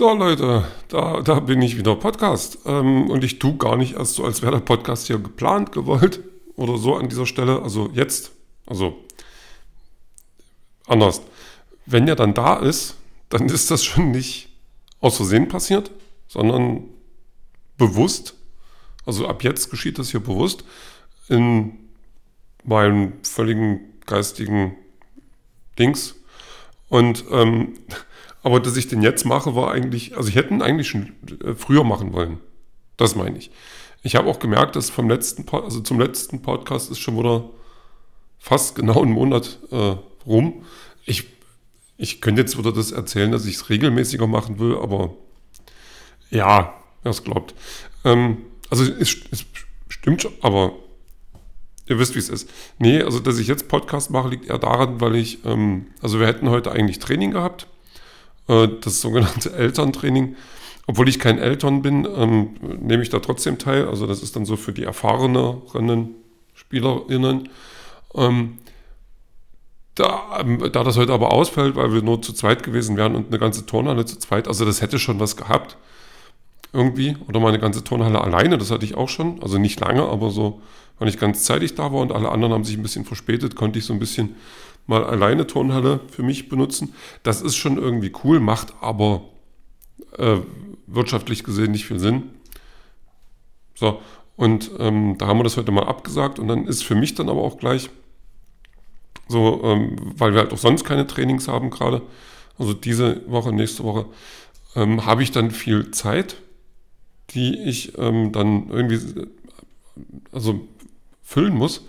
So Leute, da, da bin ich wieder Podcast. Ähm, und ich tue gar nicht erst so, als wäre der Podcast hier geplant, gewollt oder so an dieser Stelle. Also jetzt, also anders. Wenn er dann da ist, dann ist das schon nicht aus Versehen passiert, sondern bewusst. Also ab jetzt geschieht das hier bewusst in meinem völligen geistigen Dings. Und ähm, aber dass ich den jetzt mache, war eigentlich, also ich hätte ihn eigentlich schon äh, früher machen wollen. Das meine ich. Ich habe auch gemerkt, dass vom letzten, also zum letzten Podcast ist schon wieder fast genau ein Monat äh, rum. Ich, ich könnte jetzt wieder das erzählen, dass ich es regelmäßiger machen will, aber ja, wer es glaubt. Ähm, also es, es stimmt schon, aber ihr wisst, wie es ist. Nee, also dass ich jetzt Podcast mache, liegt eher daran, weil ich, ähm, also wir hätten heute eigentlich Training gehabt äh, das sogenannte Elterntraining. Obwohl ich kein Eltern bin, ähm, nehme ich da trotzdem teil. Also das ist dann so für die erfahreneren SpielerInnen. Ähm, da, ähm, da das heute aber ausfällt, weil wir nur zu zweit gewesen wären und eine ganze Turnhalle zu zweit, also das hätte schon was gehabt irgendwie. Oder meine ganze Turnhalle alleine, das hatte ich auch schon. Also nicht lange, aber so, wenn ich ganz zeitig da war und alle anderen haben sich ein bisschen verspätet, konnte ich so ein bisschen mal alleine Turnhalle für mich benutzen. Das ist schon irgendwie cool, macht aber äh, wirtschaftlich gesehen nicht viel Sinn. So, und ähm, da haben wir das heute mal abgesagt und dann ist für mich dann aber auch gleich so, ähm, weil wir halt auch sonst keine Trainings haben gerade, also diese Woche, nächste Woche, ähm, habe ich dann viel Zeit, die ich ähm, dann irgendwie also füllen muss.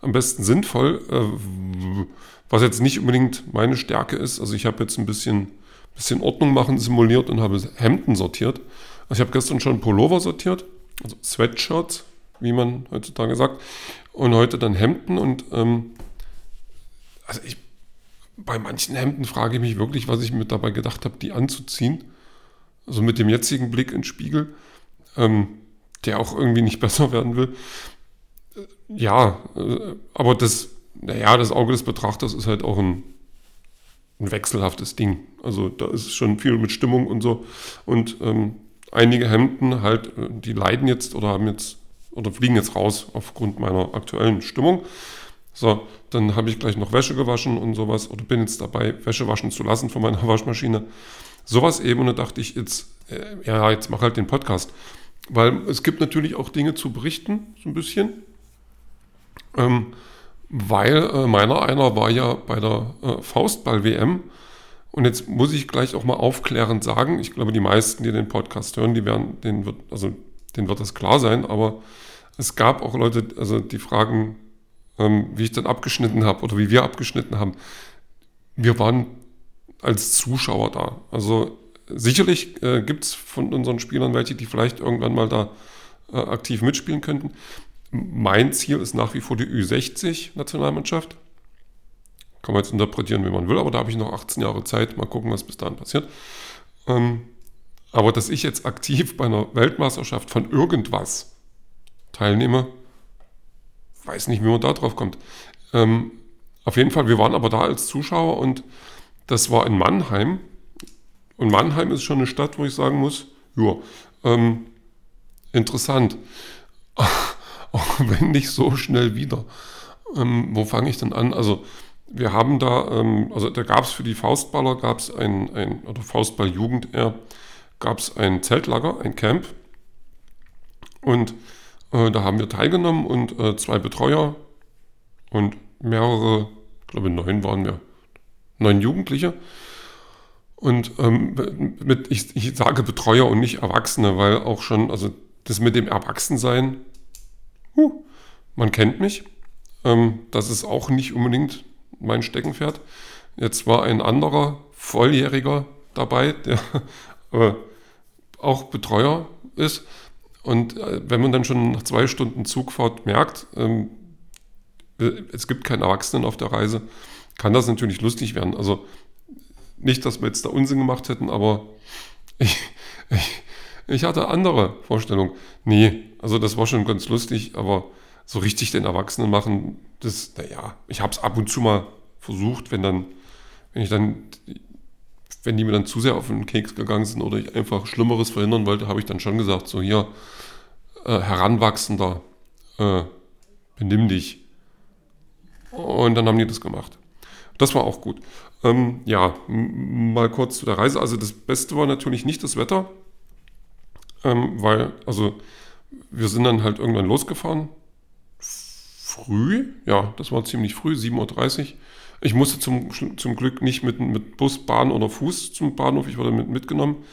Am besten sinnvoll. Äh, was jetzt nicht unbedingt meine Stärke ist. Also ich habe jetzt ein bisschen, bisschen Ordnung machen simuliert und habe Hemden sortiert. Also ich habe gestern schon Pullover sortiert, also Sweatshirts, wie man heutzutage sagt. Und heute dann Hemden und ähm, also ich, bei manchen Hemden frage ich mich wirklich, was ich mir dabei gedacht habe, die anzuziehen. Also mit dem jetzigen Blick in den Spiegel, ähm, der auch irgendwie nicht besser werden will. Ja, äh, aber das naja, das Auge des Betrachters ist halt auch ein, ein wechselhaftes Ding. Also da ist schon viel mit Stimmung und so. Und ähm, einige Hemden halt, äh, die leiden jetzt oder haben jetzt oder fliegen jetzt raus aufgrund meiner aktuellen Stimmung. So, dann habe ich gleich noch Wäsche gewaschen und sowas oder bin jetzt dabei, Wäsche waschen zu lassen von meiner Waschmaschine. Sowas eben und da dachte ich jetzt, äh, ja, jetzt mach halt den Podcast. Weil es gibt natürlich auch Dinge zu berichten, so ein bisschen. Ähm, weil äh, meiner einer war ja bei der äh, Faustball-WM. Und jetzt muss ich gleich auch mal aufklärend sagen, ich glaube, die meisten, die den Podcast hören, die werden, denen wird, also denen wird das klar sein, aber es gab auch Leute, also die fragen, ähm, wie ich dann abgeschnitten habe oder wie wir abgeschnitten haben. Wir waren als Zuschauer da. Also sicherlich äh, gibt es von unseren Spielern welche, die vielleicht irgendwann mal da äh, aktiv mitspielen könnten mein Ziel ist nach wie vor die Ü60-Nationalmannschaft. Kann man jetzt interpretieren, wie man will, aber da habe ich noch 18 Jahre Zeit. Mal gucken, was bis dahin passiert. Ähm, aber dass ich jetzt aktiv bei einer Weltmeisterschaft von irgendwas teilnehme, weiß nicht, wie man da drauf kommt. Ähm, auf jeden Fall, wir waren aber da als Zuschauer und das war in Mannheim. Und Mannheim ist schon eine Stadt, wo ich sagen muss, ja, ähm, interessant auch wenn nicht so schnell wieder. Ähm, wo fange ich denn an? Also wir haben da, ähm, also da gab es für die Faustballer, gab es ein, ein, oder Faustball-Jugend eher, gab es ein Zeltlager, ein Camp. Und äh, da haben wir teilgenommen und äh, zwei Betreuer und mehrere, ich glaube neun waren wir, neun Jugendliche. Und ähm, mit, ich, ich sage Betreuer und nicht Erwachsene, weil auch schon, also das mit dem Erwachsensein, huh, man kennt mich. Ähm, das ist auch nicht unbedingt mein Steckenpferd. Jetzt war ein anderer Volljähriger dabei, der äh, auch Betreuer ist. Und äh, wenn man dann schon nach zwei Stunden Zugfahrt merkt, ähm, es gibt keinen Erwachsenen auf der Reise, kann das natürlich lustig werden. Also nicht, dass wir jetzt da Unsinn gemacht hätten, aber ich, ich, ich hatte andere Vorstellungen. Nee, also das war schon ganz lustig, aber so richtig den Erwachsenen machen, das, naja, ich habe es ab und zu mal versucht, wenn dann, wenn ich dann wenn die mir dann zu sehr auf den Keks gegangen sind oder ich einfach Schlimmeres verhindern wollte, habe ich dann schon gesagt, so hier, äh, Heranwachsender, äh, benimm dich. Und dann haben die das gemacht. Das war auch gut. Ähm, ja, mal kurz zu der Reise. Also das Beste war natürlich nicht das Wetter, ähm, weil, also wir sind dann halt irgendwann losgefahren. Früh, ja, das war ziemlich früh, 7.30 Uhr. Ich musste zum, zum Glück nicht mit, mit Bus, Bahn oder Fuß zum Bahnhof, ich wurde mit, mitgenommen.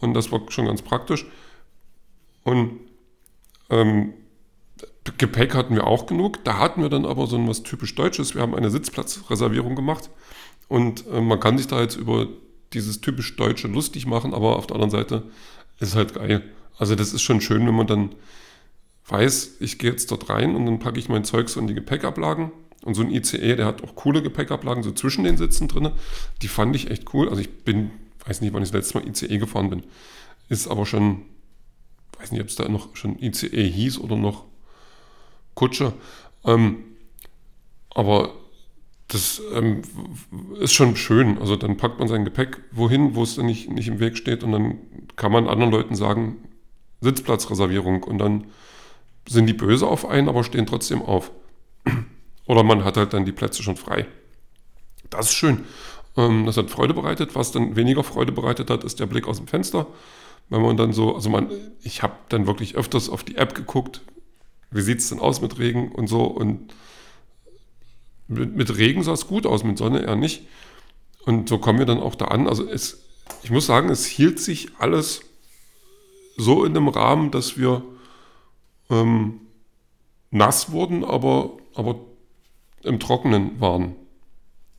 Und das war schon ganz praktisch. Und ähm, Gepäck hatten wir auch genug. Da hatten wir dann aber so was typisch Deutsches. Wir haben eine Sitzplatzreservierung gemacht. Und äh, man kann sich da jetzt über dieses typisch Deutsche lustig machen, aber auf der anderen Seite ist es halt geil. Also das ist schon schön, wenn man dann weiß, ich gehe jetzt dort rein und dann packe ich mein Zeug so in die Gepäckablagen. Und so ein ICE, der hat auch coole Gepäckablagen so zwischen den Sitzen drin. Die fand ich echt cool. Also ich bin, weiß nicht, wann ich das letzte Mal ICE gefahren bin. Ist aber schon, weiß nicht, ob es da noch schon ICE hieß oder noch Kutsche. Ähm, aber das ähm, ist schon schön. Also dann packt man sein Gepäck wohin, wo es dann nicht, nicht im Weg steht und dann kann man anderen Leuten sagen, Sitzplatzreservierung und dann sind die böse auf einen, aber stehen trotzdem auf. Oder man hat halt dann die Plätze schon frei. Das ist schön. Ähm, das hat Freude bereitet. Was dann weniger Freude bereitet hat, ist der Blick aus dem Fenster. Wenn man dann so, also man, ich habe dann wirklich öfters auf die App geguckt, wie sieht es denn aus mit Regen und so. Und mit, mit Regen sah es gut aus, mit Sonne eher nicht. Und so kommen wir dann auch da an. Also es, ich muss sagen, es hielt sich alles so in einem Rahmen, dass wir ähm, nass wurden, aber, aber im Trockenen waren.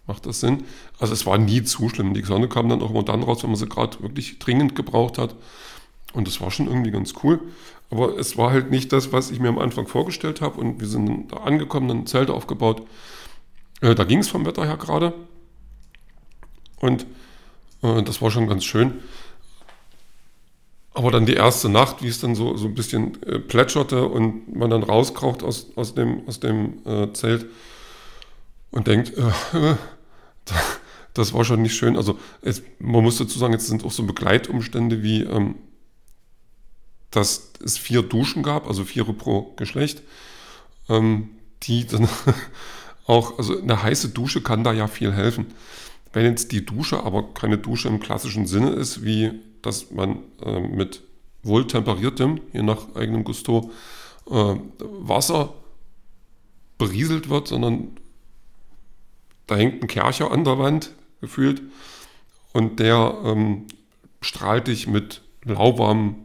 Macht das Sinn? Also es war nie zu schlimm. Die Sonne kam dann auch immer dann raus, wenn man sie gerade wirklich dringend gebraucht hat. Und das war schon irgendwie ganz cool. Aber es war halt nicht das, was ich mir am Anfang vorgestellt habe. Und wir sind da angekommen, dann Zelte aufgebaut. Äh, da ging es vom Wetter her gerade. Und äh, das war schon ganz schön. Aber dann die erste Nacht, wie es dann so, so ein bisschen äh, plätscherte und man dann rauskraucht aus, aus dem, aus dem äh, Zelt und denkt, äh, das war schon nicht schön. Also es, man muss dazu sagen, jetzt sind auch so Begleitumstände wie, ähm, dass es vier Duschen gab, also vier pro Geschlecht, ähm, die dann auch, also eine heiße Dusche kann da ja viel helfen. Wenn jetzt die Dusche aber keine Dusche im klassischen Sinne ist, wie dass man äh, mit wohltemperiertem, je nach eigenem Gusto, äh, Wasser berieselt wird, sondern da hängt ein Kercher an der Wand, gefühlt, und der ähm, strahlt dich mit lauwarmem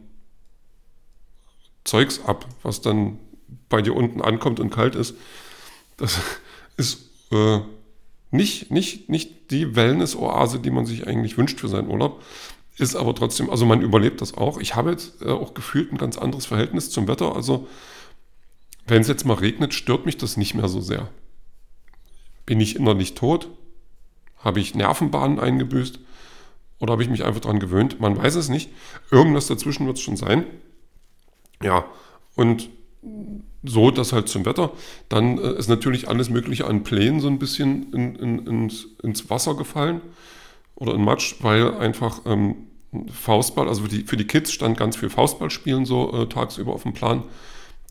Zeugs ab, was dann bei dir unten ankommt und kalt ist. Das ist äh, nicht, nicht, nicht die Wellness-Oase, die man sich eigentlich wünscht für seinen Urlaub. Ist aber trotzdem, also man überlebt das auch. Ich habe jetzt äh, auch gefühlt ein ganz anderes Verhältnis zum Wetter. Also wenn es jetzt mal regnet, stört mich das nicht mehr so sehr. Bin ich innerlich tot? Habe ich Nervenbahnen eingebüßt? Oder habe ich mich einfach daran gewöhnt? Man weiß es nicht. Irgendwas dazwischen wird es schon sein. Ja, und so das halt zum Wetter. Dann äh, ist natürlich alles Mögliche an Plänen so ein bisschen in, in, ins, ins, Wasser gefallen oder in Matsch, weil einfach ähm, Faustball, also für die, für die Kids stand ganz viel Faustballspielen so äh, tagsüber auf dem Plan.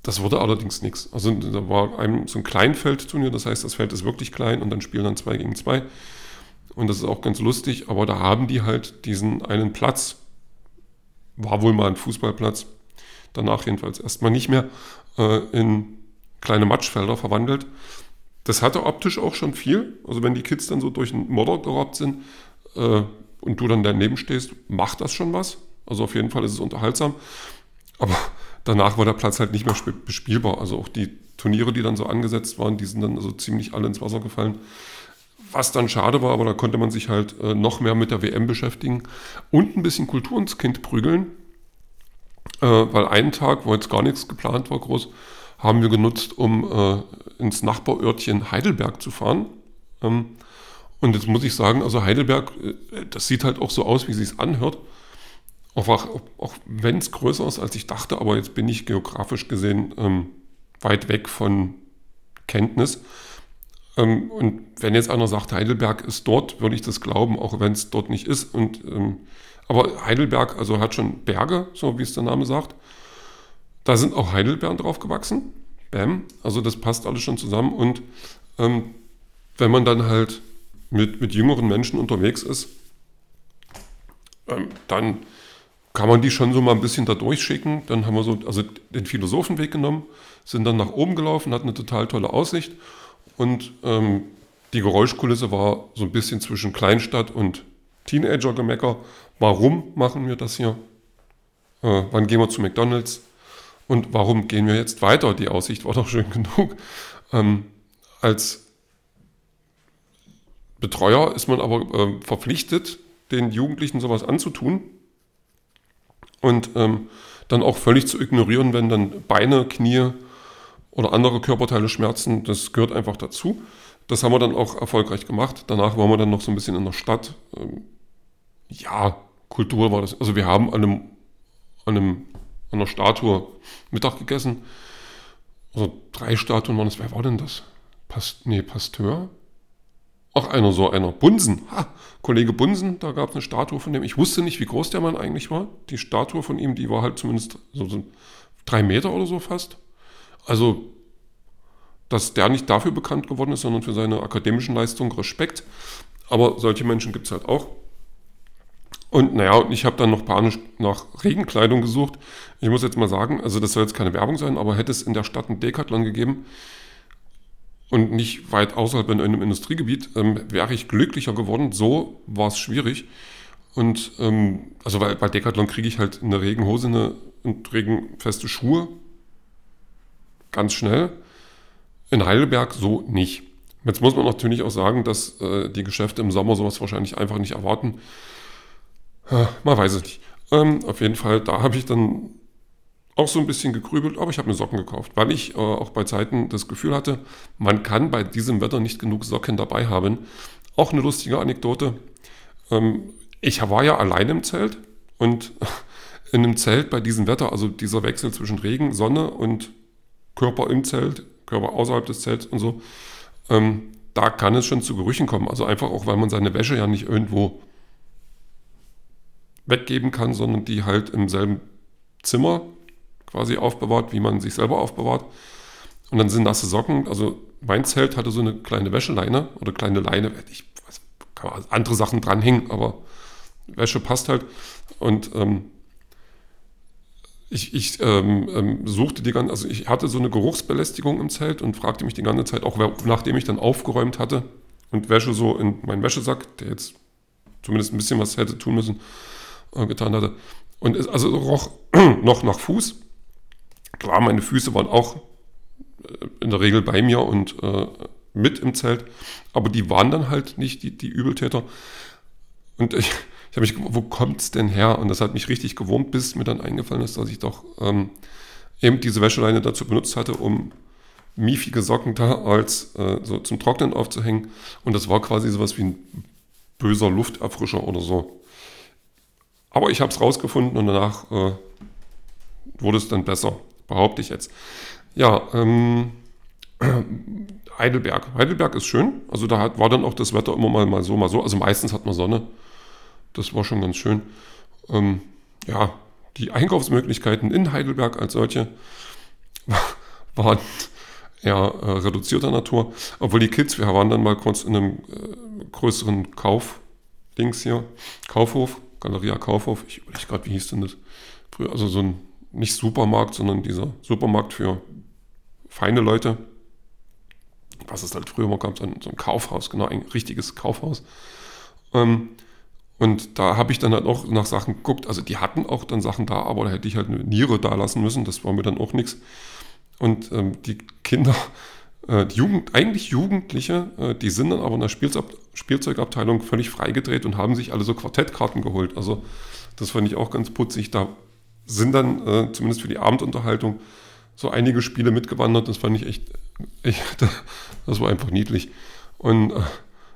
Das wurde allerdings nichts. Also da war ein, so ein Kleinfeldturnier, das heißt, das Feld ist wirklich klein und dann spielen dann zwei gegen zwei. Und das ist auch ganz lustig, aber da haben die halt diesen einen Platz, war wohl mal ein Fußballplatz, danach jedenfalls erstmal nicht mehr, äh, in kleine Matschfelder verwandelt. Das hatte optisch auch schon viel. Also wenn die Kids dann so durch den Modder gerobbt sind äh, und du dann daneben stehst, macht das schon was. Also auf jeden Fall ist es unterhaltsam. Aber danach war der Platz halt nicht mehr bespielbar. Also auch die Turniere, die dann so angesetzt waren, die sind dann also ziemlich alle ins Wasser gefallen. Was dann schade war, aber da konnte man sich halt äh, noch mehr mit der WM beschäftigen und ein bisschen Kultur ins Kind prügeln. Äh, weil einen Tag, wo jetzt gar nichts geplant war, groß, haben wir genutzt, um äh, ins Nachbarörtchen Heidelberg zu fahren. Ähm, und jetzt muss ich sagen, also Heidelberg, äh, das sieht halt auch so aus, wie es sich anhört. Auch, auch, auch wenn es größer ist, als ich dachte, aber jetzt bin ich geografisch gesehen ähm, weit weg von Kenntnis. Ähm, und wenn jetzt einer sagt, Heidelberg ist dort, würde ich das glauben, auch wenn es dort nicht ist. Und, ähm, aber Heidelberg also hat schon Berge, so wie es der Name sagt. Da sind auch Heidelbeeren drauf gewachsen. Bam. Also das passt alles schon zusammen. Und ähm, wenn man dann halt mit, mit jüngeren Menschen unterwegs ist, ähm, dann kann man die schon so mal ein bisschen da durchschicken. Dann haben wir so also den Philosophenweg genommen, sind dann nach oben gelaufen, hatten eine total tolle Aussicht und ähm, die Geräuschkulisse war so ein bisschen zwischen Kleinstadt und Teenager-Gemecker. Warum machen wir das hier? Äh, wann gehen wir zu McDonalds? Und warum gehen wir jetzt weiter? Die Aussicht war doch schön genug. Ähm, als Betreuer ist man aber äh, verpflichtet, den Jugendlichen sowas anzutun und ähm, dann auch völlig zu ignorieren, wenn dann Beine, Knie oder andere Körperteile schmerzen. Das gehört einfach dazu. Das haben wir dann auch erfolgreich gemacht. Danach waren wir dann noch so ein bisschen in der Stadt. Ähm, ja, Kultur war das. Also wir haben an, einem, an, einem, an einer Statue Mittag gegessen. Also drei Statuen waren es. Wer war denn das? Past, nee, Pasteur? Ach, einer so einer. Bunsen. Ha, Kollege Bunsen, da gab es eine Statue von dem. Ich wusste nicht, wie groß der Mann eigentlich war. Die Statue von ihm, die war halt zumindest so, so drei Meter oder so fast. Also, dass der nicht dafür bekannt geworden ist, sondern für seine akademischen Leistungen, Respekt. Aber solche Menschen gibt es halt auch. Und naja, ich habe dann noch panisch nach Regenkleidung gesucht. Ich muss jetzt mal sagen, also das soll jetzt keine Werbung sein, aber hätte es in der Stadt einen Decathlon gegeben, und nicht weit außerhalb in einem Industriegebiet, ähm, wäre ich glücklicher geworden. So war es schwierig. Und ähm, also weil bei Decathlon kriege ich halt eine Regenhose eine, und regenfeste Schuhe ganz schnell. In Heidelberg so nicht. Jetzt muss man natürlich auch sagen, dass äh, die Geschäfte im Sommer sowas wahrscheinlich einfach nicht erwarten. Man weiß es nicht. Ähm, auf jeden Fall, da habe ich dann auch so ein bisschen gegrübelt, aber ich habe mir Socken gekauft, weil ich äh, auch bei Zeiten das Gefühl hatte, man kann bei diesem Wetter nicht genug Socken dabei haben. Auch eine lustige Anekdote. Ähm, ich war ja allein im Zelt und in einem Zelt bei diesem Wetter, also dieser Wechsel zwischen Regen, Sonne und Körper im Zelt, Körper außerhalb des Zelts und so, ähm, da kann es schon zu Gerüchen kommen. Also einfach auch, weil man seine Wäsche ja nicht irgendwo weggeben kann, sondern die halt im selben Zimmer quasi aufbewahrt, wie man sich selber aufbewahrt. Und dann sind nasse Socken, also mein Zelt hatte so eine kleine Wäscheleine oder kleine Leine, ich, was, kann man andere Sachen dranhängen, aber Wäsche passt halt. Und ähm, ich, ich ähm, ähm, suchte die ganze, also ich hatte so eine Geruchsbelästigung im Zelt und fragte mich die ganze Zeit, auch nachdem ich dann aufgeräumt hatte und Wäsche so in meinen Wäschesack, der jetzt zumindest ein bisschen was hätte tun müssen, getan hatte. Und es also roch noch nach Fuß Klar, meine Füße waren auch äh, in der Regel bei mir und äh, mit im Zelt, aber die waren dann halt nicht die, die Übeltäter. Und ich, ich habe mich gefragt, wo kommt es denn her? Und das hat mich richtig gewurmt, bis mir dann eingefallen ist, dass ich doch ähm, eben diese Wäscheleine dazu benutzt hatte, um miefige Socken da als äh, so zum Trocknen aufzuhängen. Und das war quasi sowas wie ein böser Lufterfrischer oder so. Aber ich habe es rausgefunden und danach äh, wurde es dann besser behaupte ich jetzt. Ja, ähm, Heidelberg. Heidelberg ist schön. Also da hat, war dann auch das Wetter immer mal, mal so, mal so. Also meistens hat man Sonne. Das war schon ganz schön. Ähm, ja, die Einkaufsmöglichkeiten in Heidelberg als solche waren eher äh, reduzierter Natur. Obwohl die Kids, wir waren dann mal kurz in einem äh, größeren Kauf-Dings hier. Kaufhof, Galeria Kaufhof. Ich überlege gerade, wie hieß denn das? Früher, also so ein nicht Supermarkt, sondern dieser Supermarkt für feine Leute. Was es halt früher mal gab, so ein, so ein Kaufhaus, genau, ein richtiges Kaufhaus. Ähm, und da habe ich dann halt auch nach Sachen geguckt. Also die hatten auch dann Sachen da, aber da hätte ich halt eine Niere da lassen müssen. Das war mir dann auch nichts. Und ähm, die Kinder, die Jugend, eigentlich Jugendliche, äh, die sind dann aber in der Spielzeug Spielzeugabteilung völlig freigedreht und haben sich alle so Quartettkarten geholt. Also das fand ich auch ganz putzig. Da sind dann äh, zumindest für die Abendunterhaltung so einige Spiele mitgewandert. Das fand ich echt, echt das war einfach niedlich. Und äh,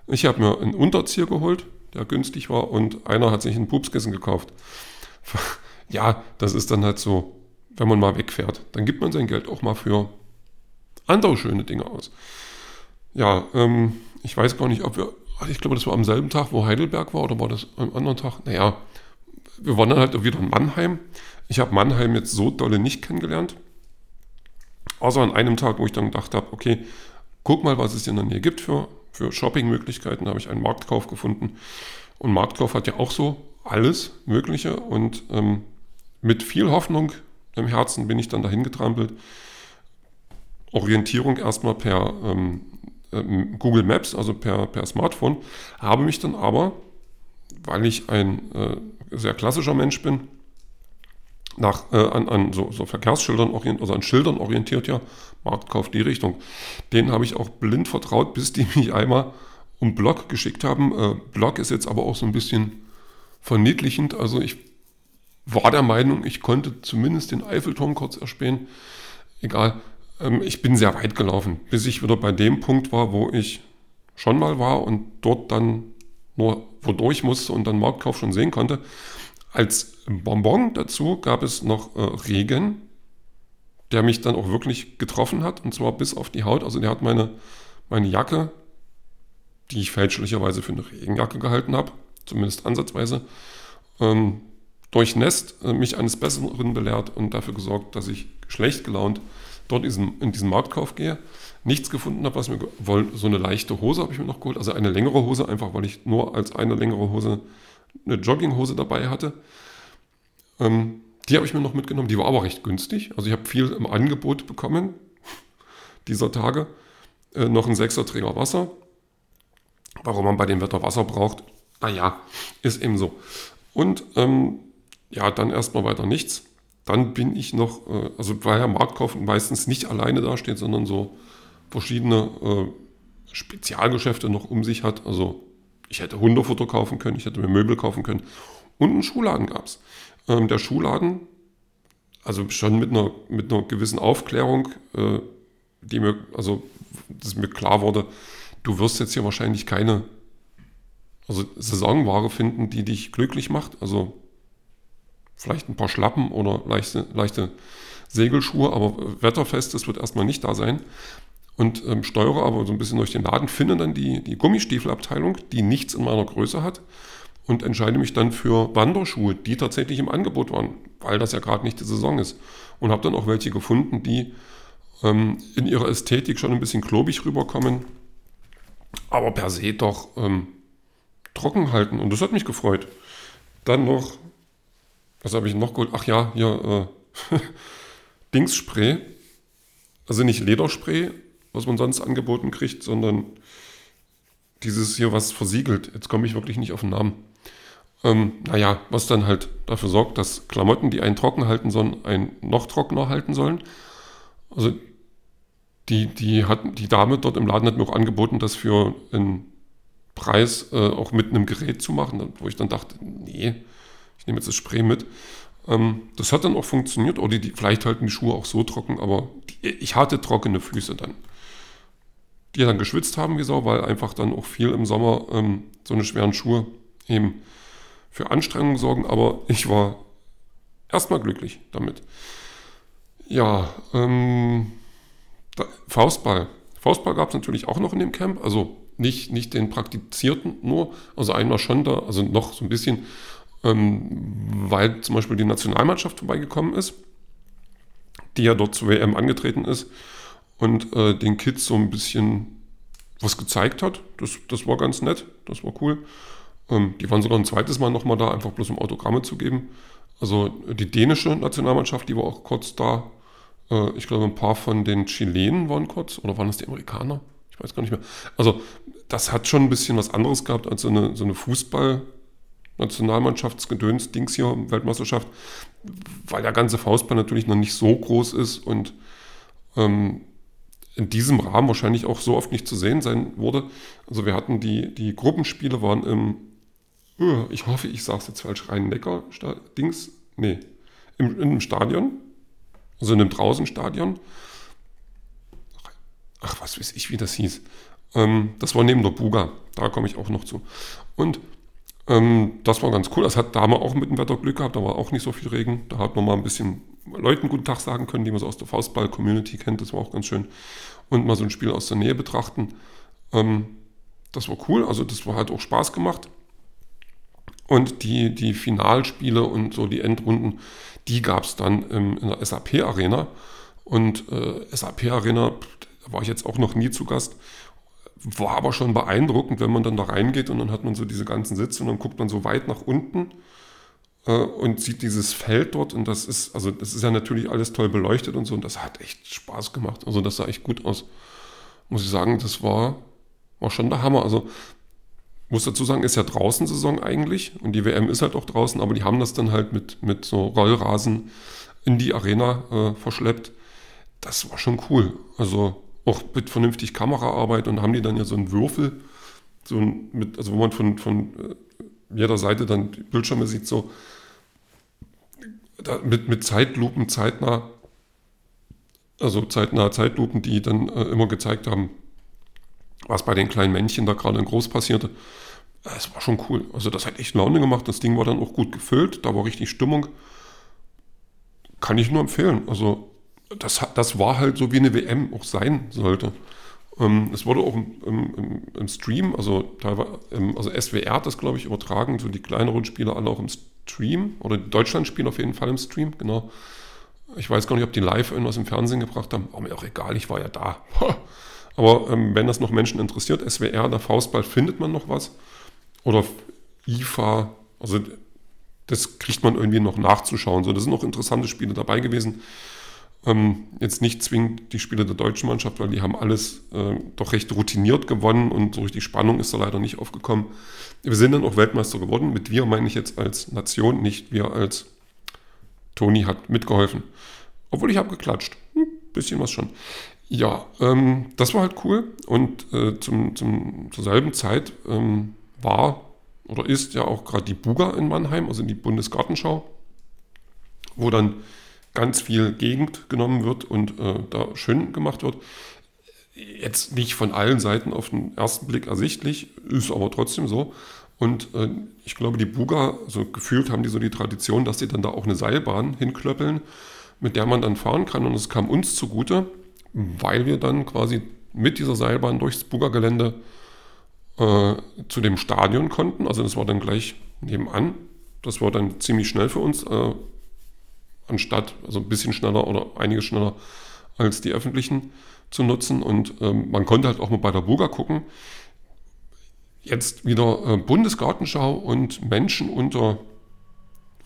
ich habe mir einen Unterzieher geholt, der günstig war, und einer hat sich ein Pupskissen gekauft. Ja, das ist dann halt so, wenn man mal wegfährt, dann gibt man sein Geld auch mal für andere schöne Dinge aus. Ja, ähm, ich weiß gar nicht, ob wir, ich glaube, das war am selben Tag, wo Heidelberg war, oder war das am anderen Tag? Naja, wir waren dann halt wieder in Mannheim. Ich habe Mannheim jetzt so dolle nicht kennengelernt. Außer an einem Tag, wo ich dann gedacht habe, okay, guck mal, was es in der Nähe gibt für, für Shoppingmöglichkeiten. Da habe ich einen Marktkauf gefunden. Und Marktkauf hat ja auch so alles Mögliche. Und ähm, mit viel Hoffnung im Herzen bin ich dann dahin getrampelt. Orientierung erstmal per ähm, ähm, Google Maps, also per, per Smartphone, habe mich dann aber, weil ich ein äh, sehr klassischer Mensch bin, nach, äh, an, an so, so, Verkehrsschildern orientiert, also an Schildern orientiert, ja, Marktkauf die Richtung. Den habe ich auch blind vertraut, bis die mich einmal um Block geschickt haben. Äh, Block ist jetzt aber auch so ein bisschen verniedlichend. Also ich war der Meinung, ich konnte zumindest den Eiffelturm kurz erspähen. Egal, ähm, ich bin sehr weit gelaufen, bis ich wieder bei dem Punkt war, wo ich schon mal war und dort dann nur wodurch musste und dann Marktkauf schon sehen konnte. Als Bonbon dazu gab es noch äh, Regen, der mich dann auch wirklich getroffen hat, und zwar bis auf die Haut. Also der hat meine, meine Jacke, die ich fälschlicherweise für eine Regenjacke gehalten habe, zumindest ansatzweise, ähm, durchnässt, äh, mich eines Besseren belehrt und dafür gesorgt, dass ich schlecht gelaunt dort in, in diesen Marktkauf gehe, nichts gefunden habe, was mir. So eine leichte Hose habe ich mir noch geholt, also eine längere Hose, einfach weil ich nur als eine längere Hose eine Jogginghose dabei hatte. Ähm, die habe ich mir noch mitgenommen, die war aber recht günstig. Also ich habe viel im Angebot bekommen dieser Tage. Äh, noch ein Sechserträger Wasser. Warum man bei dem Wetter Wasser braucht, naja, ist eben so. Und ähm, ja, dann erstmal weiter nichts. Dann bin ich noch, äh, also weil ja Marktkauf meistens nicht alleine dasteht, sondern so verschiedene äh, Spezialgeschäfte noch um sich hat. Also ich hätte Hundefutter kaufen können, ich hätte mir Möbel kaufen können. Und einen Schuhladen gab es. Ähm, der Schuhladen, also schon mit einer, mit einer gewissen Aufklärung, äh, die mir, also dass mir klar wurde, du wirst jetzt hier wahrscheinlich keine also Saisonware finden, die dich glücklich macht. Also vielleicht ein paar Schlappen oder leichte, leichte Segelschuhe, aber wetterfest, das wird erstmal nicht da sein. Und ähm, steuere aber so ein bisschen durch den Laden, finde dann die, die Gummistiefelabteilung, die nichts in meiner Größe hat und entscheide mich dann für Wanderschuhe, die tatsächlich im Angebot waren, weil das ja gerade nicht die Saison ist. Und habe dann auch welche gefunden, die ähm, in ihrer Ästhetik schon ein bisschen klobig rüberkommen, aber per se doch ähm, trocken halten. Und das hat mich gefreut. Dann noch was habe ich noch geholt? Ach ja, hier äh, Dingsspray. Also nicht Lederspray, was man sonst angeboten kriegt, sondern dieses hier, was versiegelt. Jetzt komme ich wirklich nicht auf den Namen. Ähm, naja, was dann halt dafür sorgt, dass Klamotten, die einen trocken halten sollen, einen noch trockener halten sollen. Also die, die, hat, die Dame dort im Laden hat mir auch angeboten, das für einen Preis äh, auch mit einem Gerät zu machen, wo ich dann dachte, nee, ich nehme jetzt das Spray mit. Ähm, das hat dann auch funktioniert. Oder die, vielleicht halten die Schuhe auch so trocken, aber die, ich hatte trockene Füße dann. Die dann geschwitzt haben wie Sau, weil einfach dann auch viel im Sommer ähm, so eine schweren Schuhe eben für Anstrengungen sorgen. Aber ich war erstmal glücklich damit. Ja, ähm, da, Faustball. Faustball gab es natürlich auch noch in dem Camp. Also nicht, nicht den praktizierten nur, also einmal schon da, also noch so ein bisschen ähm, weil zum Beispiel die Nationalmannschaft vorbeigekommen ist, die ja dort zur WM angetreten ist und äh, den Kids so ein bisschen was gezeigt hat. Das, das war ganz nett, das war cool. Ähm, die waren sogar ein zweites Mal nochmal da, einfach bloß um Autogramme zu geben. Also die dänische Nationalmannschaft, die war auch kurz da. Äh, ich glaube, ein paar von den Chilenen waren kurz, oder waren das die Amerikaner? Ich weiß gar nicht mehr. Also das hat schon ein bisschen was anderes gehabt als so eine, so eine Fußball- Nationalmannschaftsgedöns, Dings hier, Weltmeisterschaft, weil der ganze Faustball natürlich noch nicht so groß ist und ähm, in diesem Rahmen wahrscheinlich auch so oft nicht zu sehen sein wurde. Also wir hatten die, die Gruppenspiele waren im, äh, ich hoffe, ich sage es jetzt falsch, Rhein-Neckar-Dings, nee, im, in einem Stadion, also in einem Draußenstadion. Ach, was weiß ich, wie das hieß. Ähm, das war neben der Buga, da komme ich auch noch zu. Und ähm, das war ganz cool. Das hat da haben wir auch mit dem Wetter Glück gehabt, da war auch nicht so viel Regen. Da hat man mal ein bisschen Leuten guten Tag sagen können, die man so aus der Faustball-Community kennt. Das war auch ganz schön. Und mal so ein Spiel aus der Nähe betrachten. Ähm, das war cool, also das war halt auch Spaß gemacht. Und die, die Finalspiele und so die Endrunden, die gab es dann im, in der SAP Arena. Und äh, SAP Arena, da war ich jetzt auch noch nie zu Gast, war aber schon beeindruckend, wenn man dann da reingeht und dann hat man so diese ganzen Sitze und dann guckt man so weit nach unten äh, und sieht dieses Feld dort und das ist, also das ist ja natürlich alles toll beleuchtet und so und das hat echt Spaß gemacht. Also das sah echt gut aus. Muss ich sagen, das war, war schon der Hammer. Also muss dazu sagen, ist ja draußen Saison eigentlich und die WM ist halt auch draußen, aber die haben das dann halt mit, mit so Rollrasen in die Arena äh, verschleppt. Das war schon cool. Also auch mit vernünftig Kameraarbeit und haben die dann ja so einen Würfel, so ein, mit, also wo man von, von äh, jeder Seite dann die Bildschirme sieht, so mit, mit Zeitlupen zeitnah, also zeitnah Zeitlupen, die dann äh, immer gezeigt haben, was bei den kleinen Männchen da gerade in groß passierte. Es war schon cool. Also das hat echt Laune gemacht. Das Ding war dann auch gut gefüllt. Da war richtig Stimmung. Kann ich nur empfehlen. Also das, das war halt so, wie eine WM auch sein sollte. Ähm, es wurde auch im, im, im, Stream, also teilweise, also SWR hat das, glaube ich, übertragen, so die kleineren Spiele alle auch im Stream, oder die Deutschland-Spiele auf jeden Fall im Stream, genau. Ich weiß gar nicht, ob die live irgendwas im Fernsehen gebracht haben, aber mir auch egal, ich war ja da. Aber ähm, wenn das noch Menschen interessiert, SWR, der Faustball, findet man noch was. Oder IFA, also das kriegt man irgendwie noch nachzuschauen. So, das sind noch interessante Spiele dabei gewesen. Ähm, jetzt nicht zwingend die Spiele der deutschen Mannschaft, weil die haben alles äh, doch recht routiniert gewonnen und so richtig Spannung ist da leider nicht aufgekommen. Wir sind dann auch Weltmeister geworden. Mit wir meine ich jetzt als Nation, nicht wir als Toni hat mitgeholfen. Obwohl ich habe geklatscht. Hm, bisschen was schon. Ja, ähm, das war halt cool. Und äh, zum, zum, zur selben Zeit ähm, war oder ist ja auch gerade die Buga in Mannheim, also die Bundesgartenschau, wo dann ganz viel Gegend genommen wird und äh, da schön gemacht wird. Jetzt nicht von allen Seiten auf den ersten Blick ersichtlich, ist aber trotzdem so. Und äh, ich glaube, die Buga, so gefühlt haben die so die Tradition, dass sie dann da auch eine Seilbahn hinklöppeln, mit der man dann fahren kann. Und es kam uns zugute, weil wir dann quasi mit dieser Seilbahn durchs Buga-Gelände äh, zu dem Stadion konnten. Also das war dann gleich nebenan. Das war dann ziemlich schnell für uns, äh, anstatt, also ein bisschen schneller oder einiges schneller als die öffentlichen zu nutzen. Und ähm, man konnte halt auch mal bei der Buga gucken. Jetzt wieder äh, Bundesgartenschau und Menschen unter,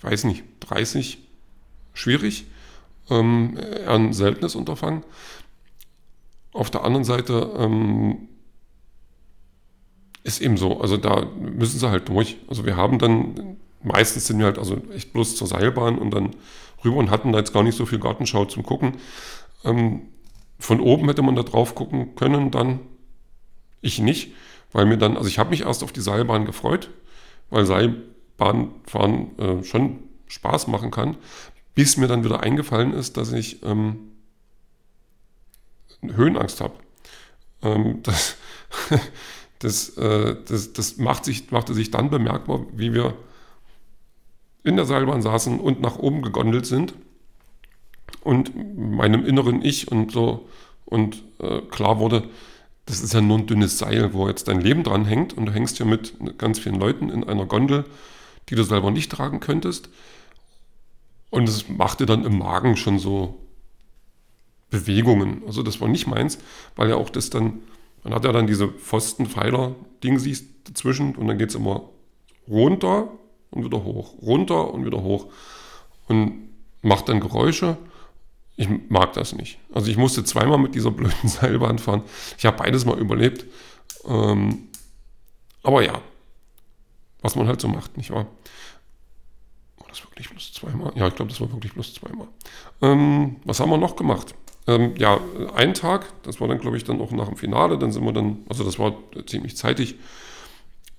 weiß nicht, 30, schwierig. Ähm, ein seltenes Unterfangen. Auf der anderen Seite ähm, ist eben so, also da müssen sie halt durch. Also wir haben dann, meistens sind wir halt also echt bloß zur Seilbahn und dann rüber und hatten da jetzt gar nicht so viel Gartenschau zum Gucken. Ähm, von oben hätte man da drauf gucken können, dann ich nicht, weil mir dann, also ich habe mich erst auf die Seilbahn gefreut, weil Seilbahnfahren äh, schon Spaß machen kann, bis mir dann wieder eingefallen ist, dass ich ähm, Höhenangst habe. Ähm, das, das, äh, das, das macht sich, machte sich dann bemerkbar, wie wir in der Seilbahn saßen und nach oben gegondelt sind und meinem inneren Ich und so und äh, klar wurde, das ist ja nur ein dünnes Seil, wo jetzt dein Leben dran hängt und du hängst ja mit ganz vielen Leuten in einer Gondel, die du selber nicht tragen könntest. Und es machte dann im Magen schon so Bewegungen. Also das war nicht meins, weil ja auch das dann, man hat ja dann diese Pfostenpfeiler-Ding siehst dazwischen und dann geht es immer runter und wieder hoch, runter und wieder hoch und macht dann Geräusche. Ich mag das nicht. Also ich musste zweimal mit dieser blöden Seilbahn fahren. Ich habe beides mal überlebt. Ähm, aber ja, was man halt so macht, nicht wahr? War das wirklich bloß zweimal? Ja, ich glaube, das war wirklich bloß zweimal. Ähm, was haben wir noch gemacht? Ähm, ja, ein Tag, das war dann, glaube ich, dann auch nach dem Finale, dann sind wir dann, also das war ziemlich zeitig,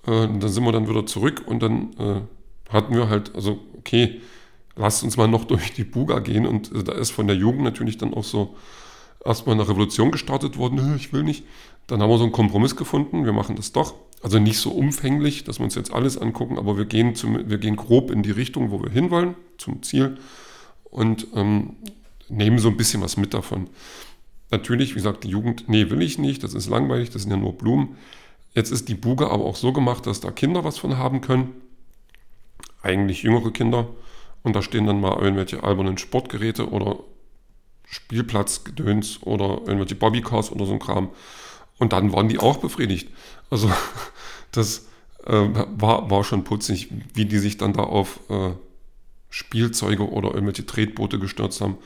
äh, dann sind wir dann wieder zurück und dann äh, hatten wir halt, also okay, lasst uns mal noch durch die Buga gehen und äh, da ist von der Jugend natürlich dann auch so erstmal eine Revolution gestartet worden, ich will nicht. Dann haben wir so einen Kompromiss gefunden, wir machen das doch. Also nicht so umfänglich, dass wir uns jetzt alles angucken, aber wir gehen, zum, wir gehen grob in die Richtung, wo wir hinwollen, zum Ziel. Und ähm, nehmen so ein bisschen was mit davon. natürlich, wie gesagt, die Jugend, nee, will ich nicht, das ist langweilig, das sind ja nur Blumen. Jetzt ist die Buga aber auch so gemacht, dass da Kinder was von haben können. Eigentlich jüngere Kinder. Und da stehen dann mal irgendwelche albernen Sportgeräte oder Spielplatzgedöns oder irgendwelche Bobbycars oder so ein Kram. Und dann waren die auch befriedigt. Also das äh, war, war schon putzig, wie die sich dann da auf äh, Spielzeuge oder irgendwelche Tretboote gestürzt haben.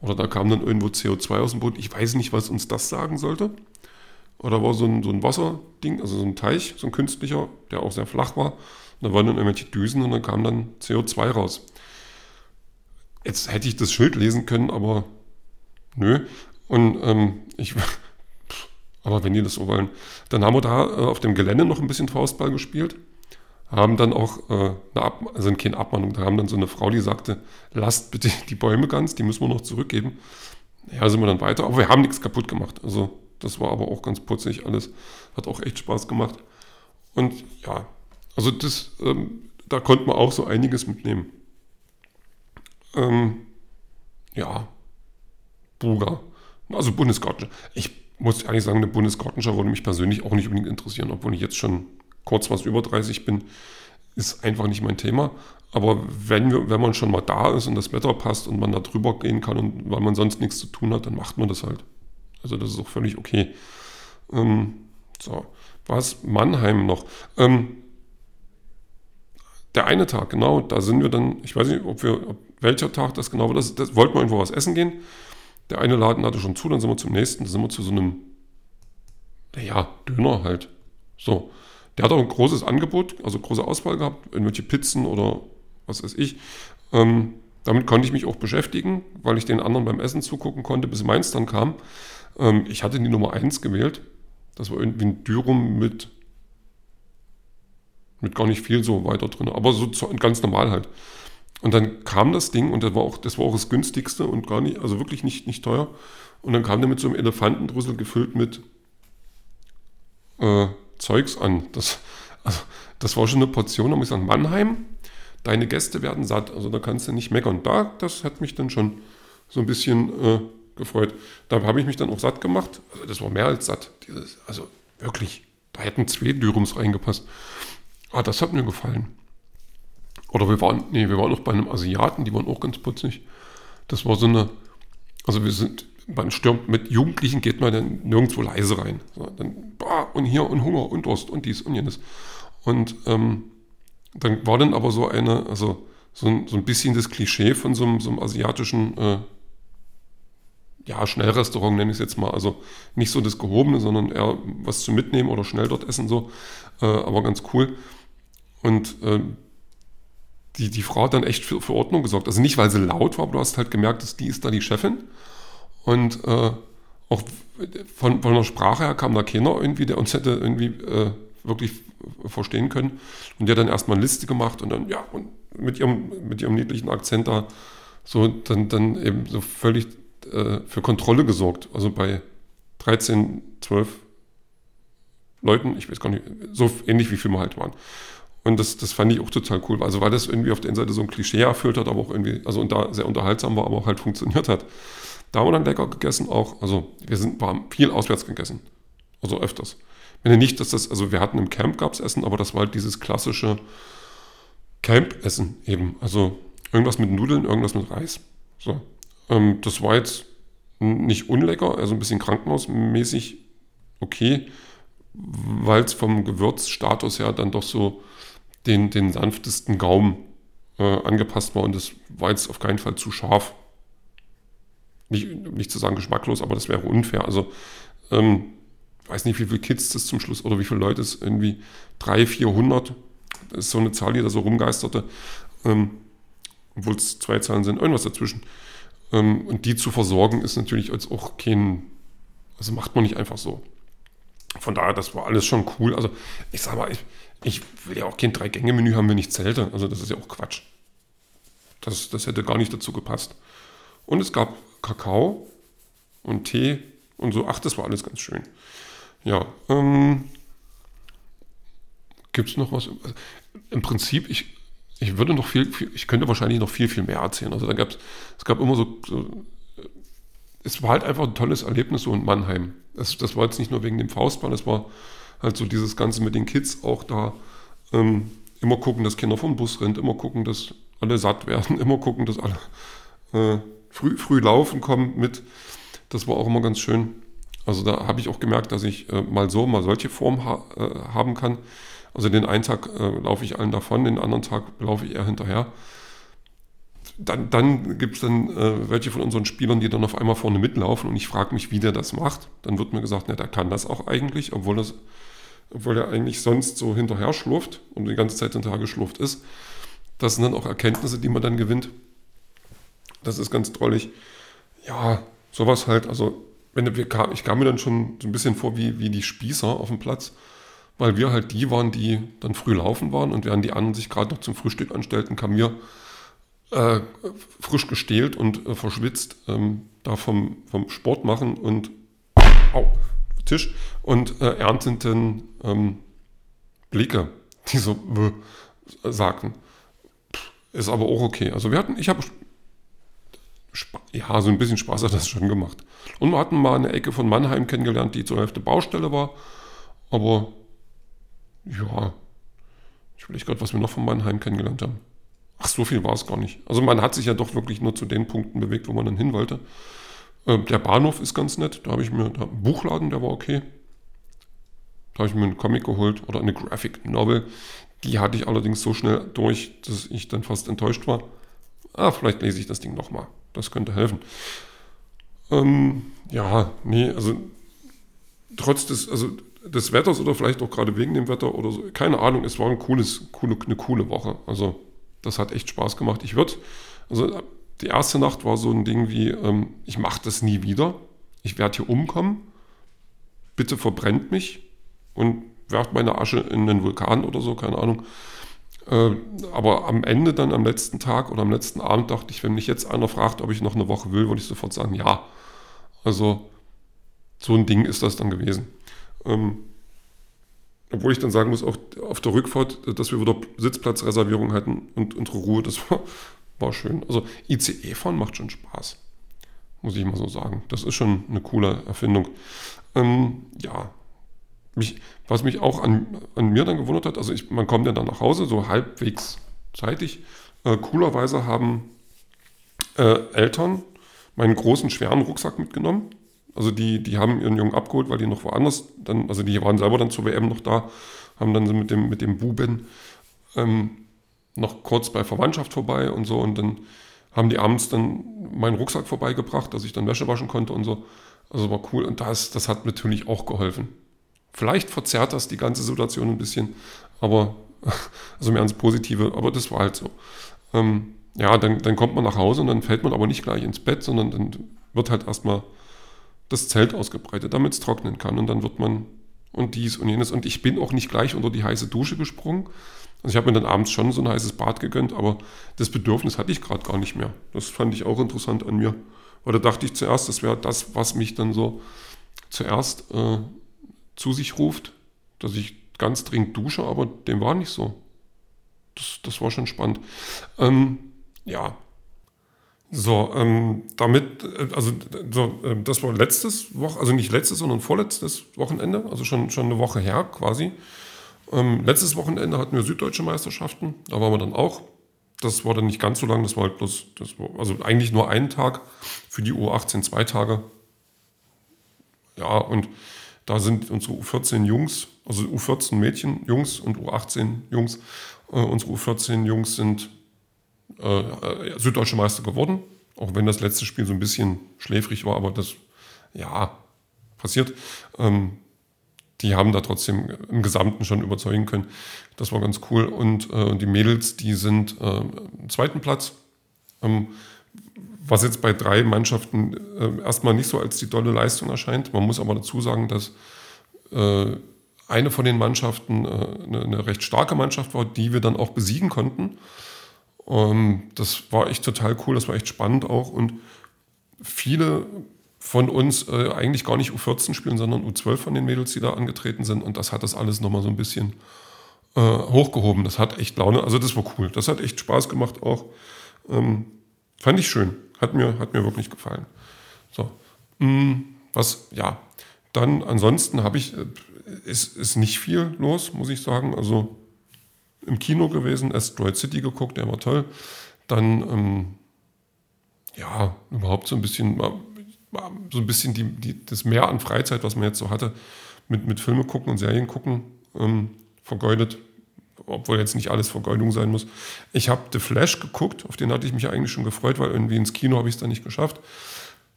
Oder da kam dann irgendwo CO2 aus dem Boot. Ich weiß nicht, was uns das sagen sollte. Oder war so ein, so ein Wasserding, also so ein Teich, so ein künstlicher, der auch sehr flach war. Da waren dann irgendwelche Düsen und dann kam dann CO2 raus. Jetzt hätte ich das Schild lesen können, aber nö. Und ähm, ich, aber wenn die das so wollen. Dann haben wir da äh, auf dem Gelände noch ein bisschen Faustball gespielt. Haben dann auch, äh, eine Ab also keine Abmahnung, da haben dann so eine Frau, die sagte, lasst bitte die Bäume ganz, die müssen wir noch zurückgeben. Ja, sind wir dann weiter, aber wir haben nichts kaputt gemacht. Also das war aber auch ganz putzig alles. Hat auch echt Spaß gemacht. Und ja, also das, ähm, da konnte man auch so einiges mitnehmen. Ähm, ja, Buga. Also Bundesgartenschau. Ich muss ehrlich sagen, eine Bundesgartenschau würde mich persönlich auch nicht unbedingt interessieren, obwohl ich jetzt schon kurz was über 30 bin, ist einfach nicht mein Thema. Aber wenn, wir, wenn man schon mal da ist und das Wetter passt und man da drüber gehen kann und weil man sonst nichts zu tun hat, dann macht man das halt. Also das ist auch völlig okay. Ähm, so, was Mannheim noch? Ähm, der eine Tag, genau, da sind wir dann, ich weiß nicht, ob wir, ob, welcher Tag das genau war, das, das wollten wir irgendwo was essen gehen. Der eine Laden hatte schon zu, dann sind wir zum nächsten, dann sind wir zu so einem, naja, Döner halt. So. Der hat auch ein großes Angebot, also große Auswahl gehabt, irgendwelche Pizzen oder was weiß ich. Ähm, damit konnte ich mich auch beschäftigen, weil ich den anderen beim Essen zugucken konnte, bis meins dann kam. Ähm, ich hatte die Nummer 1 gewählt. Das war irgendwie ein Dürum mit mit gar nicht viel so weiter drin, aber so ganz normal halt. Und dann kam das Ding und das war auch das, war auch das günstigste und gar nicht, also wirklich nicht, nicht teuer. Und dann kam der mit so einem Elefantendrüssel gefüllt mit äh, Zeugs an. Das, also, das war schon eine Portion, da muss ich sagen, Mannheim, deine Gäste werden satt, also da kannst du nicht meckern. Da, das hat mich dann schon so ein bisschen äh, gefreut. Da habe ich mich dann auch satt gemacht. Also das war mehr als satt. Dieses, also wirklich, da hätten zwei Dürums reingepasst. Ah, das hat mir gefallen. Oder wir waren, nee, wir waren auch bei einem Asiaten, die waren auch ganz putzig. Das war so eine, also wir sind, man stürmt mit Jugendlichen geht man dann nirgendwo leise rein. So, dann, bah, und hier und Hunger und Durst und dies und jenes. Und ähm, dann war dann aber so eine, also so ein, so ein bisschen das Klischee von so einem, so einem asiatischen, äh, ja, Schnellrestaurant nenne ich es jetzt mal. Also nicht so das Gehobene, sondern eher was zu mitnehmen oder schnell dort essen so. Äh, aber ganz cool. Und äh, die, die Frau hat dann echt für, für Ordnung gesorgt. Also nicht, weil sie laut war, aber du hast halt gemerkt, dass die ist da die Chefin. Und äh, auch von, von der Sprache her kam da keiner irgendwie, der uns hätte irgendwie äh, wirklich verstehen können. Und der hat dann erstmal eine Liste gemacht und dann, ja, und mit ihrem, mit ihrem niedlichen Akzent da so dann, dann eben so völlig äh, für Kontrolle gesorgt. Also bei 13, 12 Leuten, ich weiß gar nicht, so ähnlich wie viel wir halt waren. Und das, das fand ich auch total cool. Also weil das irgendwie auf der einen Seite so ein Klischee erfüllt hat, aber auch irgendwie, also und da sehr unterhaltsam war, aber auch halt funktioniert hat. Da haben wir dann lecker gegessen auch. Also wir sind, haben viel auswärts gegessen. Also öfters. Meine nicht, dass das, also wir hatten im Camp gab's Essen, aber das war halt dieses klassische Camp-Essen eben. Also irgendwas mit Nudeln, irgendwas mit Reis. So. Ähm, das war jetzt nicht unlecker, also ein bisschen krankenhausmäßig okay, weil es vom Gewürzstatus her dann doch so den, den sanftesten Gaumen äh, angepasst war und das war jetzt auf keinen Fall zu scharf. Nicht, nicht zu sagen geschmacklos, aber das wäre unfair. Also, ähm, weiß nicht, wie viele Kids das zum Schluss oder wie viele Leute es irgendwie 300, 400, das ist so eine Zahl, die da so rumgeisterte, ähm, obwohl es zwei Zahlen sind, irgendwas dazwischen. Ähm, und die zu versorgen ist natürlich als auch kein, also macht man nicht einfach so. Von daher, das war alles schon cool. Also, ich sag mal, ich, ich will ja auch kein Drei-Gänge-Menü haben, wenn ich zählte. Also das ist ja auch Quatsch. Das, das hätte gar nicht dazu gepasst. Und es gab Kakao und Tee und so. Ach, das war alles ganz schön. Ja, ähm, gibt es noch was? Im Prinzip, ich, ich würde noch viel, viel, ich könnte wahrscheinlich noch viel, viel mehr erzählen. Also da gab es, es gab immer so, so es war halt einfach ein tolles Erlebnis so in Mannheim. Das, das war jetzt nicht nur wegen dem Faustball, das war halt so dieses Ganze mit den Kids auch da. Ähm, immer gucken, dass Kinder vom Bus rennt, immer gucken, dass alle satt werden, immer gucken, dass alle äh, früh, früh laufen kommen mit. Das war auch immer ganz schön. Also da habe ich auch gemerkt, dass ich äh, mal so, mal solche Form ha äh, haben kann. Also den einen Tag äh, laufe ich allen davon, den anderen Tag laufe ich eher hinterher. Dann, dann gibt es dann äh, welche von unseren Spielern, die dann auf einmal vorne mitlaufen und ich frage mich, wie der das macht. Dann wird mir gesagt, na, der kann das auch eigentlich, obwohl, das, obwohl er eigentlich sonst so hinterher schlurft und die ganze Zeit hinterher geschlurft ist. Das sind dann auch Erkenntnisse, die man dann gewinnt. Das ist ganz drollig. Ja, sowas halt. Also, wenn wir, ich kam mir dann schon so ein bisschen vor wie, wie die Spießer auf dem Platz, weil wir halt die waren, die dann früh laufen waren und während die anderen sich gerade noch zum Frühstück anstellten, kamen wir äh, frisch gestählt und äh, verschwitzt ähm, da vom, vom Sport machen und au, Tisch und äh, ernteten ähm, Blicke, die so äh, sagten. Ist aber auch okay. Also wir hatten, ich habe ja, so ein bisschen Spaß hat das schon gemacht. Und wir hatten mal eine Ecke von Mannheim kennengelernt, die zur Hälfte Baustelle war. Aber ja, ich will gerade, was wir noch von Mannheim kennengelernt haben. Ach, so viel war es gar nicht. Also man hat sich ja doch wirklich nur zu den Punkten bewegt, wo man dann hin wollte. Äh, der Bahnhof ist ganz nett. Da habe ich mir da, einen Buchladen, der war okay. Da habe ich mir einen Comic geholt oder eine Graphic Novel. Die hatte ich allerdings so schnell durch, dass ich dann fast enttäuscht war. Ah, vielleicht lese ich das Ding nochmal. Das könnte helfen. Ähm, ja, nee, also trotz des, also des Wetters oder vielleicht auch gerade wegen dem Wetter oder so, keine Ahnung, es war ein cooles, coole, eine coole Woche. Also das hat echt Spaß gemacht. Ich würde, also die erste Nacht war so ein Ding wie, ähm, ich mache das nie wieder. Ich werde hier umkommen. Bitte verbrennt mich und werft meine Asche in den Vulkan oder so, keine Ahnung. Äh, aber am Ende dann am letzten Tag oder am letzten Abend dachte ich, wenn mich jetzt einer fragt, ob ich noch eine Woche will, würde ich sofort sagen, ja. Also so ein Ding ist das dann gewesen. Ähm, obwohl ich dann sagen muss, auch auf der Rückfahrt, dass wir wieder Sitzplatzreservierung hatten und unsere Ruhe, das war, war schön. Also ICE fahren macht schon Spaß, muss ich mal so sagen. Das ist schon eine coole Erfindung. Ähm, ja, mich, was mich auch an, an mir dann gewundert hat, also ich, man kommt ja dann nach Hause, so halbwegs zeitig. Äh, coolerweise haben äh, Eltern meinen großen, schweren Rucksack mitgenommen. Also die, die haben ihren Jungen abgeholt, weil die noch woanders dann, also die waren selber dann zur WM noch da, haben dann mit dem, mit dem Buben ähm, noch kurz bei Verwandtschaft vorbei und so und dann haben die abends dann meinen Rucksack vorbeigebracht, dass ich dann Wäsche waschen konnte und so. Also war cool und das, das hat natürlich auch geholfen. Vielleicht verzerrt das die ganze Situation ein bisschen, aber also mehr ins Positive, aber das war halt so. Ähm, ja, dann, dann kommt man nach Hause und dann fällt man aber nicht gleich ins Bett, sondern dann wird halt erstmal das Zelt ausgebreitet, damit es trocknen kann und dann wird man und dies und jenes. Und ich bin auch nicht gleich unter die heiße Dusche gesprungen. Also ich habe mir dann abends schon so ein heißes Bad gegönnt, aber das Bedürfnis hatte ich gerade gar nicht mehr. Das fand ich auch interessant an mir. Da dachte ich zuerst, das wäre das, was mich dann so zuerst äh, zu sich ruft, dass ich ganz dringend dusche, aber dem war nicht so. Das, das war schon spannend. Ähm, ja. So, ähm, damit, äh, also so, äh, das war letztes Woche, also nicht letztes, sondern vorletztes Wochenende, also schon, schon eine Woche her quasi. Ähm, letztes Wochenende hatten wir süddeutsche Meisterschaften, da waren wir dann auch. Das war dann nicht ganz so lang, das war halt bloß, war, also eigentlich nur einen Tag, für die U18 zwei Tage. Ja, und da sind unsere U14 Jungs, also U14 Mädchen, Jungs und U18 Jungs. Äh, unsere U14 Jungs sind äh, äh, süddeutsche Meister geworden, auch wenn das letzte Spiel so ein bisschen schläfrig war, aber das, ja, passiert. Ähm, die haben da trotzdem im Gesamten schon überzeugen können. Das war ganz cool. Und äh, die Mädels, die sind äh, zweiten Platz. Ähm, was jetzt bei drei Mannschaften äh, erstmal nicht so als die dolle Leistung erscheint. Man muss aber dazu sagen, dass äh, eine von den Mannschaften äh, eine, eine, recht starke Mannschaft war, die wir dann auch besiegen konnten. Ähm, das war echt total cool, das war echt spannend auch. Und viele von uns äh, eigentlich gar nicht U14 spielen, sondern U12 von den Mädels, die da angetreten sind. Und das hat das alles nochmal so ein bisschen äh, hochgehoben. Das hat echt Laune, also das war cool. Das hat echt Spaß gemacht auch. Ähm, fand ich schön. Hat mir, hat mir wirklich gefallen. So. Was, ja, dann ansonsten habe ich, äh, ist, ist nicht viel los, muss ich sagen. Also im Kino gewesen, Asteroid City geguckt, der war toll. Dann, ähm, ja, überhaupt so ein bisschen, so ein bisschen die, die, das Mehr an Freizeit, was man jetzt so hatte, mit, mit Filme gucken und Serien gucken, ähm, vergeudet. Obwohl jetzt nicht alles Vergeudung sein muss. Ich habe The Flash geguckt, auf den hatte ich mich eigentlich schon gefreut, weil irgendwie ins Kino habe ich es dann nicht geschafft.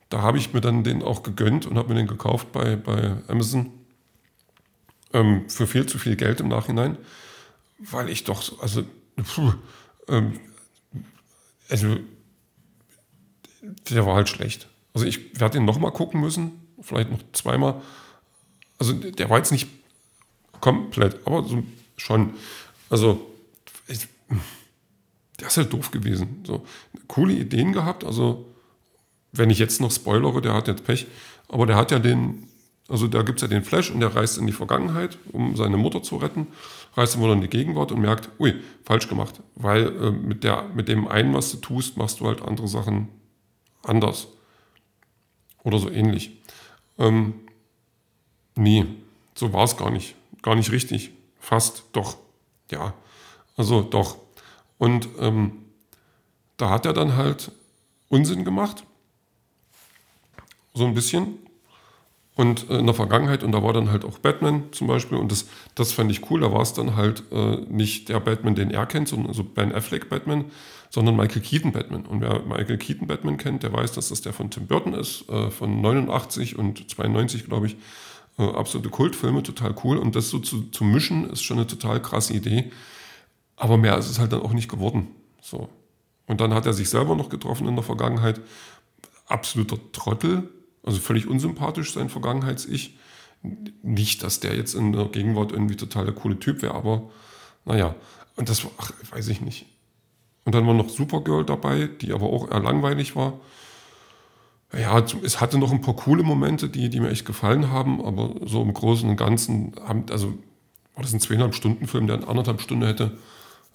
Da habe ich mir dann den auch gegönnt und habe mir den gekauft bei, bei Amazon ähm, für viel zu viel Geld im Nachhinein, weil ich doch, also, puh, ähm, also, der war halt schlecht. Also ich werde ihn nochmal gucken müssen, vielleicht noch zweimal. Also der war jetzt nicht komplett, aber so schon. Also ich, der ist halt doof gewesen. So coole Ideen gehabt. Also wenn ich jetzt noch spoilere, der hat jetzt Pech, aber der hat ja den, also da gibt es ja den Flash und der reist in die Vergangenheit, um seine Mutter zu retten, reist immer in die Gegenwart und merkt, ui, falsch gemacht. Weil äh, mit, der, mit dem einen, was du tust, machst du halt andere Sachen anders. Oder so ähnlich. Ähm, nee, so war es gar nicht. Gar nicht richtig. Fast, doch. Ja, also doch. Und ähm, da hat er dann halt Unsinn gemacht. So ein bisschen. Und äh, in der Vergangenheit, und da war dann halt auch Batman zum Beispiel, und das, das fand ich cool, da war es dann halt äh, nicht der Batman, den er kennt, sondern so Ben Affleck Batman, sondern Michael Keaton Batman. Und wer Michael Keaton Batman kennt, der weiß, dass das der von Tim Burton ist, äh, von 89 und 92, glaube ich. Äh, absolute Kultfilme, total cool. Und das so zu, zu mischen, ist schon eine total krasse Idee. Aber mehr ist es halt dann auch nicht geworden. So. Und dann hat er sich selber noch getroffen in der Vergangenheit. Absoluter Trottel, also völlig unsympathisch sein Vergangenheits-Ich. Nicht, dass der jetzt in der Gegenwart irgendwie total der coole Typ wäre, aber naja. Und das war, ach, weiß ich nicht. Und dann war noch Supergirl dabei, die aber auch eher langweilig war. Ja, es hatte noch ein paar coole Momente, die, die mir echt gefallen haben, aber so im Großen und Ganzen, haben, also war das ein zweieinhalb Stunden Film, der in anderthalb Stunden hätte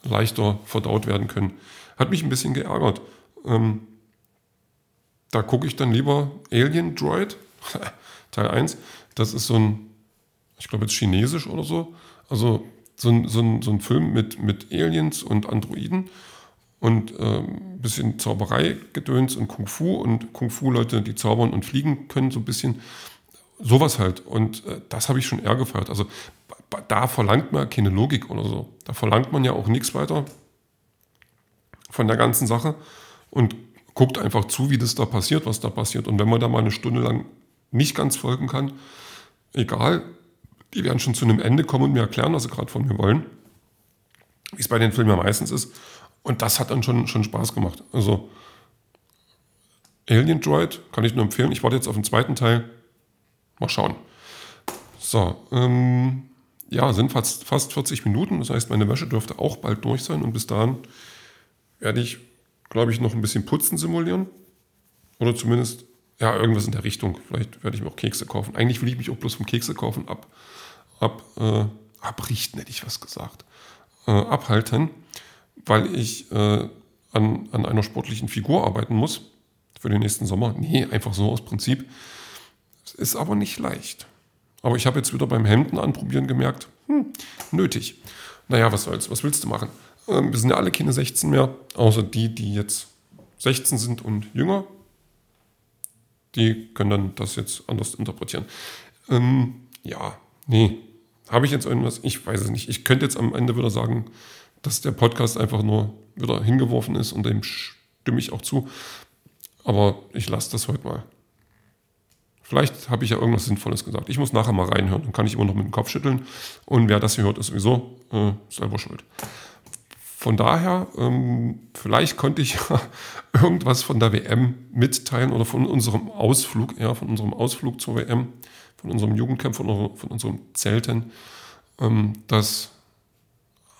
leichter verdaut werden können. Hat mich ein bisschen geärgert. Ähm, da gucke ich dann lieber Alien Droid, Teil 1. Das ist so ein, ich glaube jetzt chinesisch oder so. Also so ein, so ein, so ein Film mit, mit Aliens und Androiden und äh, ein bisschen Zauberei-Gedöns und Kung Fu und Kung Fu-Leute, die zaubern und fliegen können, so ein bisschen sowas halt. Und äh, das habe ich schon eher gefeiert. Also da verlangt man keine Logik oder so. Da verlangt man ja auch nichts weiter von der ganzen Sache und guckt einfach zu, wie das da passiert, was da passiert. Und wenn man da mal eine Stunde lang nicht ganz folgen kann, egal, die werden schon zu einem Ende kommen und mir erklären, was sie gerade von mir wollen. Wie es bei den Filmen ja meistens ist. Und das hat dann schon, schon Spaß gemacht. Also Alien Droid kann ich nur empfehlen. Ich warte jetzt auf den zweiten Teil. Mal schauen. So, ähm, ja, sind fast, fast 40 Minuten. Das heißt, meine Wäsche dürfte auch bald durch sein. Und bis dahin werde ich, glaube ich, noch ein bisschen Putzen simulieren. Oder zumindest, ja, irgendwas in der Richtung. Vielleicht werde ich mir auch Kekse kaufen. Eigentlich will ich mich auch bloß vom Kekse kaufen ab, ab, äh, abrichten, hätte ich was gesagt. Äh, abhalten weil ich äh, an, an einer sportlichen Figur arbeiten muss für den nächsten Sommer. Nee, einfach so aus Prinzip. Es ist aber nicht leicht. Aber ich habe jetzt wieder beim Hemden anprobieren gemerkt, hm, nötig. Naja, was soll's, was willst du machen? Ähm, wir sind ja alle keine 16 mehr, außer die, die jetzt 16 sind und jünger. Die können dann das jetzt anders interpretieren. Ähm, ja, nee. Habe ich jetzt irgendwas? Ich weiß es nicht. Ich könnte jetzt am Ende wieder sagen, dass der Podcast einfach nur wieder hingeworfen ist und dem stimme ich auch zu. Aber ich lasse das heute mal. Vielleicht habe ich ja irgendwas Sinnvolles gesagt. Ich muss nachher mal reinhören. Dann kann ich immer noch mit dem Kopf schütteln. Und wer das hier hört, ist sowieso äh, selber schuld. Von daher, ähm, vielleicht konnte ich ja irgendwas von der WM mitteilen oder von unserem Ausflug, ja, von unserem Ausflug zur WM, von unserem Jugendcamp, von, von unserem Zelten, ähm, dass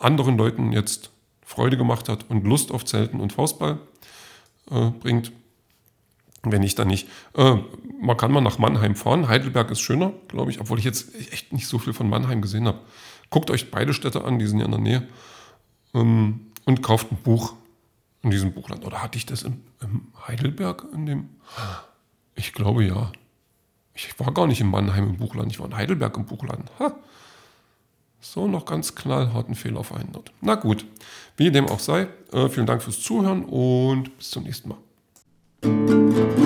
anderen Leuten jetzt Freude gemacht hat und Lust auf Zelten und Faustball äh, bringt. Wenn nicht, dann nicht. Äh, man kann mal nach Mannheim fahren. Heidelberg ist schöner, glaube ich, obwohl ich jetzt echt nicht so viel von Mannheim gesehen habe. Guckt euch beide Städte an, die sind ja in der Nähe. Ähm, und kauft ein Buch in diesem Buchland. Oder hatte ich das in, in Heidelberg in dem? Ich glaube ja. Ich war gar nicht in Mannheim im Buchladen, ich war in Heidelberg im Buchladen. Ha. So noch ganz knallharten Fehler verhindert. Na gut, wie dem auch sei, äh, vielen Dank fürs Zuhören und bis zum nächsten Mal.